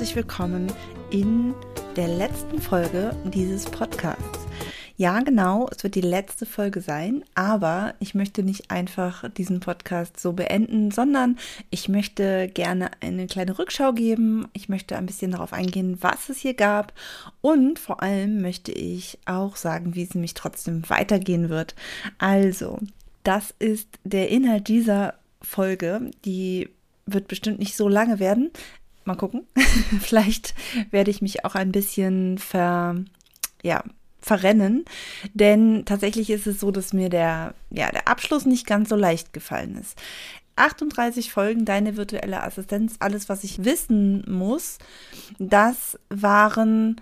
Herzlich willkommen in der letzten Folge dieses Podcasts. Ja, genau, es wird die letzte Folge sein, aber ich möchte nicht einfach diesen Podcast so beenden, sondern ich möchte gerne eine kleine Rückschau geben. Ich möchte ein bisschen darauf eingehen, was es hier gab und vor allem möchte ich auch sagen, wie es nämlich trotzdem weitergehen wird. Also, das ist der Inhalt dieser Folge, die wird bestimmt nicht so lange werden, Mal gucken. Vielleicht werde ich mich auch ein bisschen ver, ja, verrennen. Denn tatsächlich ist es so, dass mir der, ja, der Abschluss nicht ganz so leicht gefallen ist. 38 Folgen Deine virtuelle Assistenz, alles, was ich wissen muss, das waren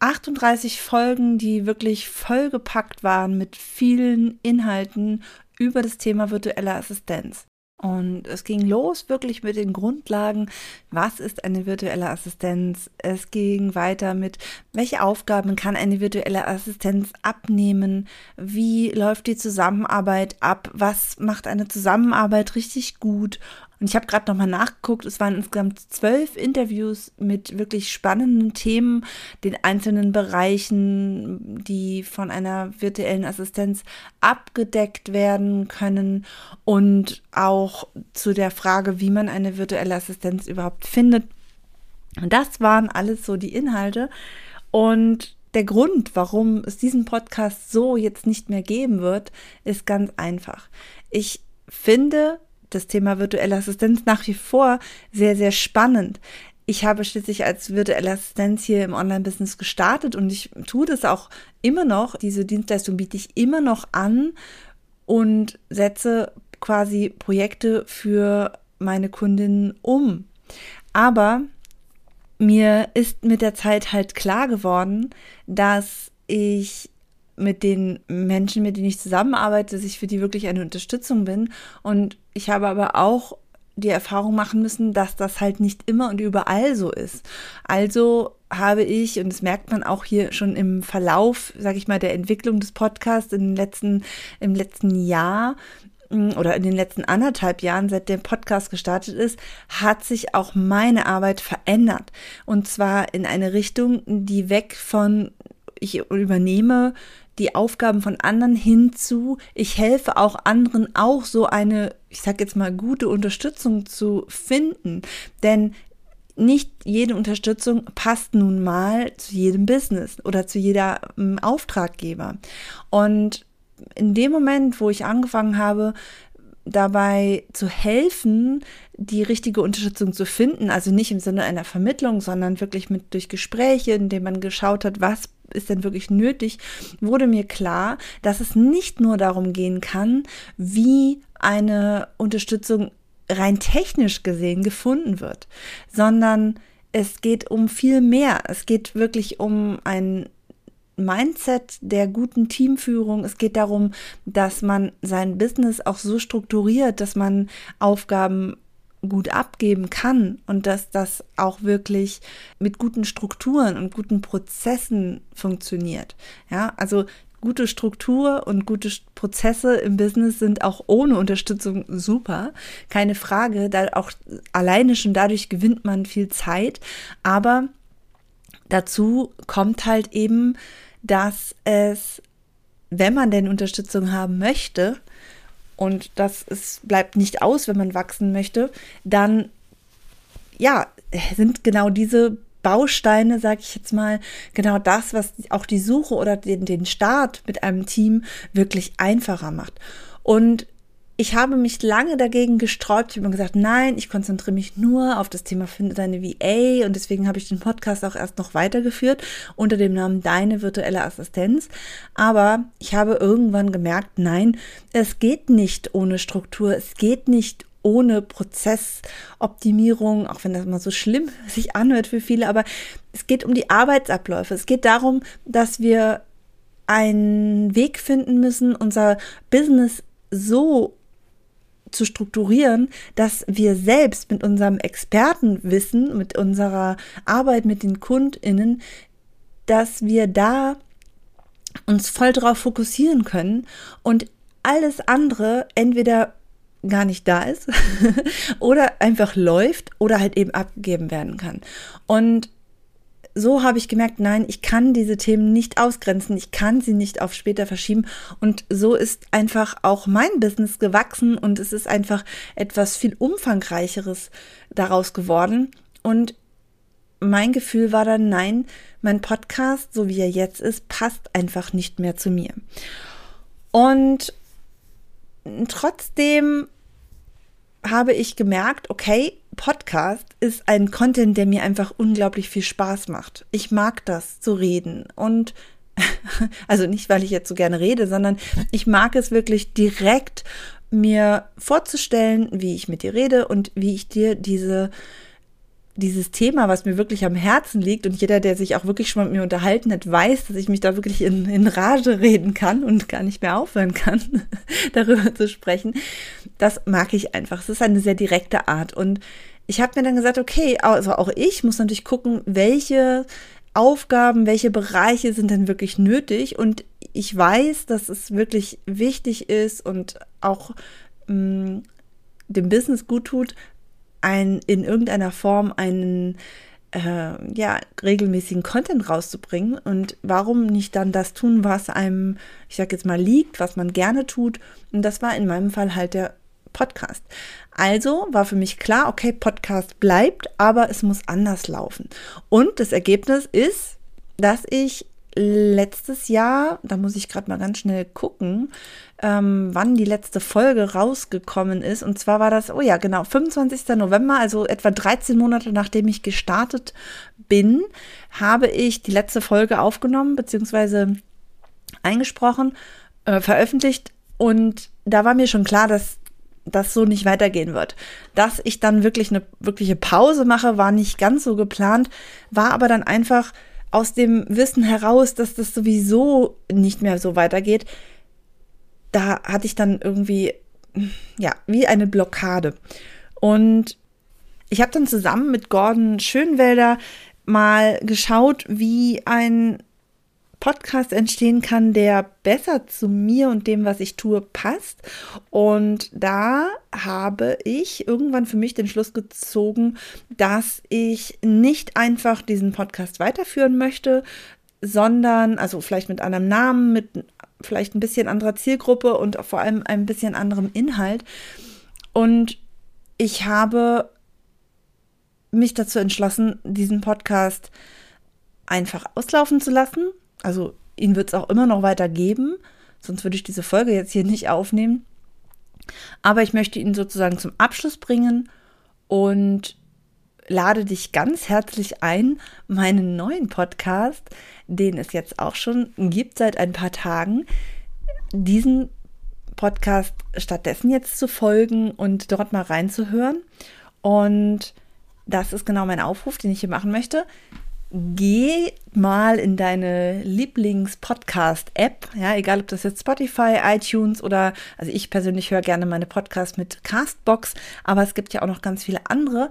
38 Folgen, die wirklich vollgepackt waren mit vielen Inhalten über das Thema virtuelle Assistenz. Und es ging los wirklich mit den Grundlagen, was ist eine virtuelle Assistenz? Es ging weiter mit, welche Aufgaben kann eine virtuelle Assistenz abnehmen? Wie läuft die Zusammenarbeit ab? Was macht eine Zusammenarbeit richtig gut? Und ich habe gerade nochmal nachgeguckt, es waren insgesamt zwölf Interviews mit wirklich spannenden Themen, den einzelnen Bereichen, die von einer virtuellen Assistenz abgedeckt werden können und auch zu der Frage, wie man eine virtuelle Assistenz überhaupt findet. Und das waren alles so die Inhalte. Und der Grund, warum es diesen Podcast so jetzt nicht mehr geben wird, ist ganz einfach. Ich finde, das Thema virtuelle Assistenz nach wie vor sehr, sehr spannend. Ich habe schließlich als virtuelle Assistenz hier im Online-Business gestartet und ich tue das auch immer noch. Diese Dienstleistung biete ich immer noch an und setze quasi Projekte für meine Kundinnen um. Aber mir ist mit der Zeit halt klar geworden, dass ich mit den Menschen, mit denen ich zusammenarbeite, dass ich für die wirklich eine Unterstützung bin. Und ich habe aber auch die Erfahrung machen müssen, dass das halt nicht immer und überall so ist. Also habe ich, und das merkt man auch hier schon im Verlauf, sage ich mal, der Entwicklung des Podcasts in den letzten, im letzten Jahr mm, oder in den letzten anderthalb Jahren, seit der Podcast gestartet ist, hat sich auch meine Arbeit verändert. Und zwar in eine Richtung, die weg von ich übernehme die Aufgaben von anderen hinzu, ich helfe auch anderen auch so eine, ich sag jetzt mal, gute Unterstützung zu finden. Denn nicht jede Unterstützung passt nun mal zu jedem Business oder zu jeder ähm, Auftraggeber. Und in dem Moment, wo ich angefangen habe, dabei zu helfen, die richtige Unterstützung zu finden, also nicht im Sinne einer Vermittlung, sondern wirklich mit durch Gespräche, indem man geschaut hat, was ist denn wirklich nötig, wurde mir klar, dass es nicht nur darum gehen kann, wie eine Unterstützung rein technisch gesehen gefunden wird, sondern es geht um viel mehr. Es geht wirklich um ein Mindset der guten Teamführung. Es geht darum, dass man sein Business auch so strukturiert, dass man Aufgaben gut abgeben kann und dass das auch wirklich mit guten Strukturen und guten Prozessen funktioniert. Ja, also gute Struktur und gute Prozesse im Business sind auch ohne Unterstützung super. Keine Frage, da auch alleine schon dadurch gewinnt man viel Zeit, aber dazu kommt halt eben, dass es, wenn man denn Unterstützung haben möchte, und das ist, bleibt nicht aus, wenn man wachsen möchte, dann ja, sind genau diese Bausteine, sage ich jetzt mal, genau das, was auch die Suche oder den, den Start mit einem Team wirklich einfacher macht. Und ich habe mich lange dagegen gesträubt. Ich habe gesagt, nein, ich konzentriere mich nur auf das Thema Finde deine VA und deswegen habe ich den Podcast auch erst noch weitergeführt unter dem Namen Deine virtuelle Assistenz. Aber ich habe irgendwann gemerkt, nein, es geht nicht ohne Struktur, es geht nicht ohne Prozessoptimierung, auch wenn das immer so schlimm sich anhört für viele, aber es geht um die Arbeitsabläufe. Es geht darum, dass wir einen Weg finden müssen, unser Business so zu strukturieren, dass wir selbst mit unserem Expertenwissen, mit unserer Arbeit mit den KundInnen, dass wir da uns voll drauf fokussieren können und alles andere entweder gar nicht da ist oder einfach läuft oder halt eben abgegeben werden kann. Und so habe ich gemerkt, nein, ich kann diese Themen nicht ausgrenzen, ich kann sie nicht auf später verschieben. Und so ist einfach auch mein Business gewachsen und es ist einfach etwas viel umfangreicheres daraus geworden. Und mein Gefühl war dann, nein, mein Podcast, so wie er jetzt ist, passt einfach nicht mehr zu mir. Und trotzdem habe ich gemerkt, okay, Podcast ist ein Content, der mir einfach unglaublich viel Spaß macht. Ich mag das zu reden und also nicht, weil ich jetzt so gerne rede, sondern ich mag es wirklich direkt mir vorzustellen, wie ich mit dir rede und wie ich dir diese dieses Thema, was mir wirklich am Herzen liegt und jeder, der sich auch wirklich schon mit mir unterhalten hat, weiß, dass ich mich da wirklich in, in Rage reden kann und gar nicht mehr aufhören kann, darüber zu sprechen. Das mag ich einfach. Es ist eine sehr direkte Art. Und ich habe mir dann gesagt, okay, also auch ich muss natürlich gucken, welche Aufgaben, welche Bereiche sind denn wirklich nötig. Und ich weiß, dass es wirklich wichtig ist und auch mh, mm, dem Business gut tut, ein, in irgendeiner Form einen äh, ja, regelmäßigen Content rauszubringen. Und warum nicht dann das tun, was einem, ich sag jetzt mal, liegt, was man gerne tut. Und das war in meinem Fall halt der Podcast. Also war für mich klar, okay, Podcast bleibt, aber es muss anders laufen. Und das Ergebnis ist, dass ich letztes Jahr, da muss ich gerade mal ganz schnell gucken, ähm, wann die letzte Folge rausgekommen ist. Und zwar war das, oh ja, genau, 25. November, also etwa 13 Monate nachdem ich gestartet bin, habe ich die letzte Folge aufgenommen, beziehungsweise eingesprochen, äh, veröffentlicht. Und da war mir schon klar, dass das so nicht weitergehen wird. Dass ich dann wirklich eine wirkliche Pause mache, war nicht ganz so geplant, war aber dann einfach aus dem Wissen heraus, dass das sowieso nicht mehr so weitergeht, da hatte ich dann irgendwie, ja, wie eine Blockade. Und ich habe dann zusammen mit Gordon Schönwälder mal geschaut, wie ein Podcast entstehen kann, der besser zu mir und dem, was ich tue, passt. Und da habe ich irgendwann für mich den Schluss gezogen, dass ich nicht einfach diesen Podcast weiterführen möchte, sondern, also vielleicht mit einem Namen, mit vielleicht ein bisschen anderer Zielgruppe und vor allem ein bisschen anderem Inhalt. Und ich habe mich dazu entschlossen, diesen Podcast einfach auslaufen zu lassen also ihn wird es auch immer noch weiter geben, sonst würde ich diese Folge jetzt hier nicht aufnehmen. Aber ich möchte ihn sozusagen zum Abschluss bringen und lade dich ganz herzlich ein, meinen neuen Podcast, den es jetzt auch schon gibt seit ein paar Tagen, diesen Podcast stattdessen jetzt zu folgen und dort mal reinzuhören. Und das ist genau mein Aufruf, den ich hier machen möchte geh mal in deine Lieblings-Podcast-App, ja, egal ob das jetzt Spotify, iTunes oder, also ich persönlich höre gerne meine Podcasts mit Castbox, aber es gibt ja auch noch ganz viele andere.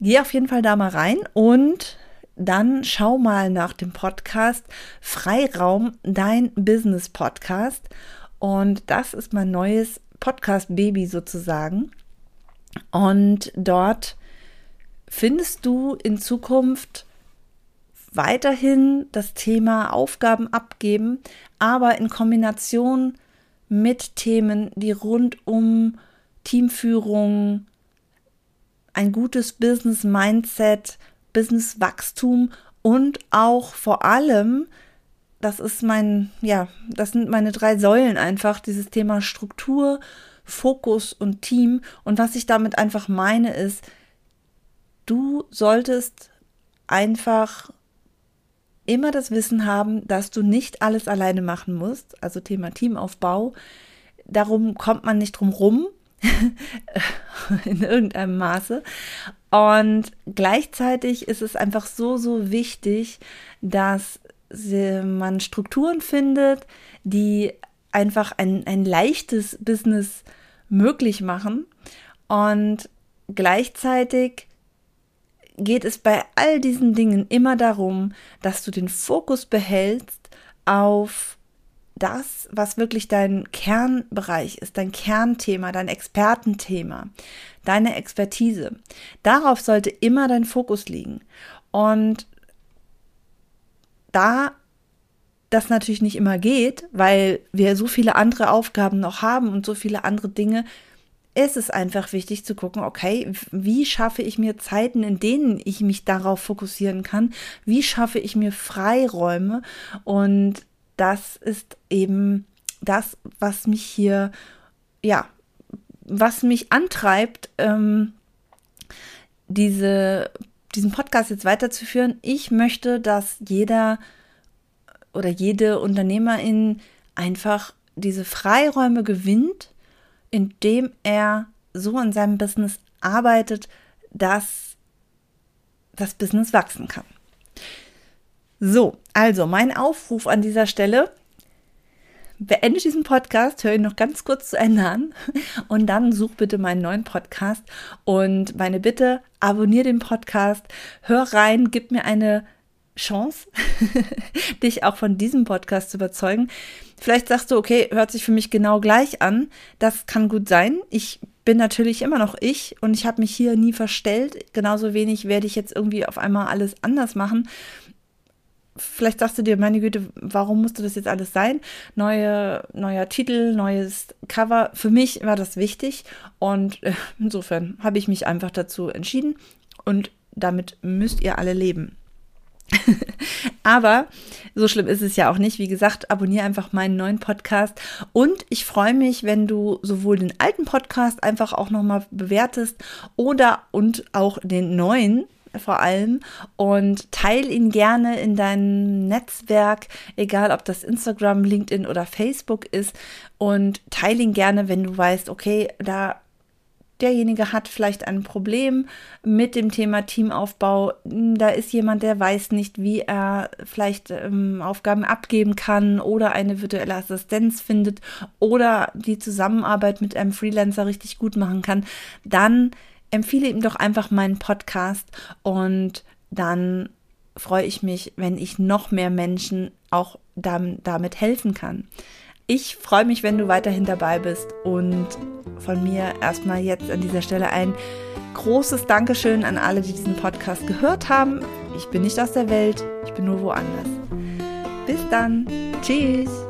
Geh auf jeden Fall da mal rein und dann schau mal nach dem Podcast Freiraum, dein Business Podcast. Und das ist mein neues Podcast-Baby sozusagen. Und dort findest du in Zukunft weiterhin das Thema Aufgaben abgeben, aber in Kombination mit Themen, die rund um Teamführung, ein gutes Business-Mindset, Business-Wachstum und auch vor allem, das ist mein, ja, das sind meine drei Säulen einfach, dieses Thema Struktur, Fokus und Team. Und was ich damit einfach meine ist, du solltest einfach immer das Wissen haben, dass du nicht alles alleine machen musst. Also Thema Teamaufbau. Darum kommt man nicht drum rum. in irgendeinem Maße. Und gleichzeitig ist es einfach so, so wichtig, dass man Strukturen findet, die einfach ein, ein leichtes Business möglich machen. Und gleichzeitig geht es bei all diesen Dingen immer darum, dass du den Fokus behältst auf das, was wirklich dein Kernbereich ist, dein Kernthema, dein Expertenthema, deine Expertise. Darauf sollte immer dein Fokus liegen. Und da das natürlich nicht immer geht, weil wir so viele andere Aufgaben noch haben und so viele andere Dinge, ist es einfach wichtig zu gucken, okay, wie schaffe ich mir Zeiten, in denen ich mich darauf fokussieren kann? Wie schaffe ich mir Freiräume? Und das ist eben das, was mich hier, ja, was mich antreibt, ähm, diese, diesen Podcast jetzt weiterzuführen. Ich möchte, dass jeder oder jede Unternehmerin einfach diese Freiräume gewinnt, indem er so an seinem Business arbeitet, dass das Business wachsen kann. So, also mein Aufruf an dieser Stelle. Beende diesen Podcast, höre ihn noch ganz kurz zu Ende an und dann such bitte meinen neuen Podcast. Und meine Bitte, abonniere den Podcast, hör rein, gib mir eine Chance, dich auch von diesem Podcast zu überzeugen. Vielleicht sagst du, okay, hört sich für mich genau gleich an. Das kann gut sein. Ich bin natürlich immer noch ich und ich habe mich hier nie verstellt. Genauso wenig werde ich jetzt irgendwie auf einmal alles anders machen. Vielleicht sagst du dir, meine Güte, warum musste das jetzt alles sein? Neue, neuer Titel, neues Cover. Für mich war das wichtig und äh, insofern habe ich mich einfach dazu entschieden und damit müsst ihr alle leben. Aber so schlimm ist es ja auch nicht. Wie gesagt, abonniere einfach meinen neuen Podcast. Und ich freue mich, wenn du sowohl den alten Podcast einfach auch nochmal bewertest oder und auch den neuen vor allem und teile ihn gerne in deinem Netzwerk, egal ob das Instagram, LinkedIn oder Facebook ist und teile ihn gerne, wenn du weißt, okay, da derjenige hat vielleicht ein Problem mit dem Thema Teamaufbau. Da ist jemand, der weiß nicht, wie er vielleicht ähm, Aufgaben abgeben kann oder eine virtuelle Assistenz findet oder die Zusammenarbeit mit einem Freelancer richtig gut machen kann. Dann empfehle ihm doch einfach meinen Podcast und dann freue ich mich, wenn ich noch mehr Menschen auch damit helfen kann. Ich freue mich, wenn du weiterhin dabei bist und von mir erstmal jetzt an dieser Stelle ein großes Dankeschön an alle, die diesen Podcast gehört haben. Ich bin nicht aus der Welt, ich bin nur woanders. Bis dann. Tschüss.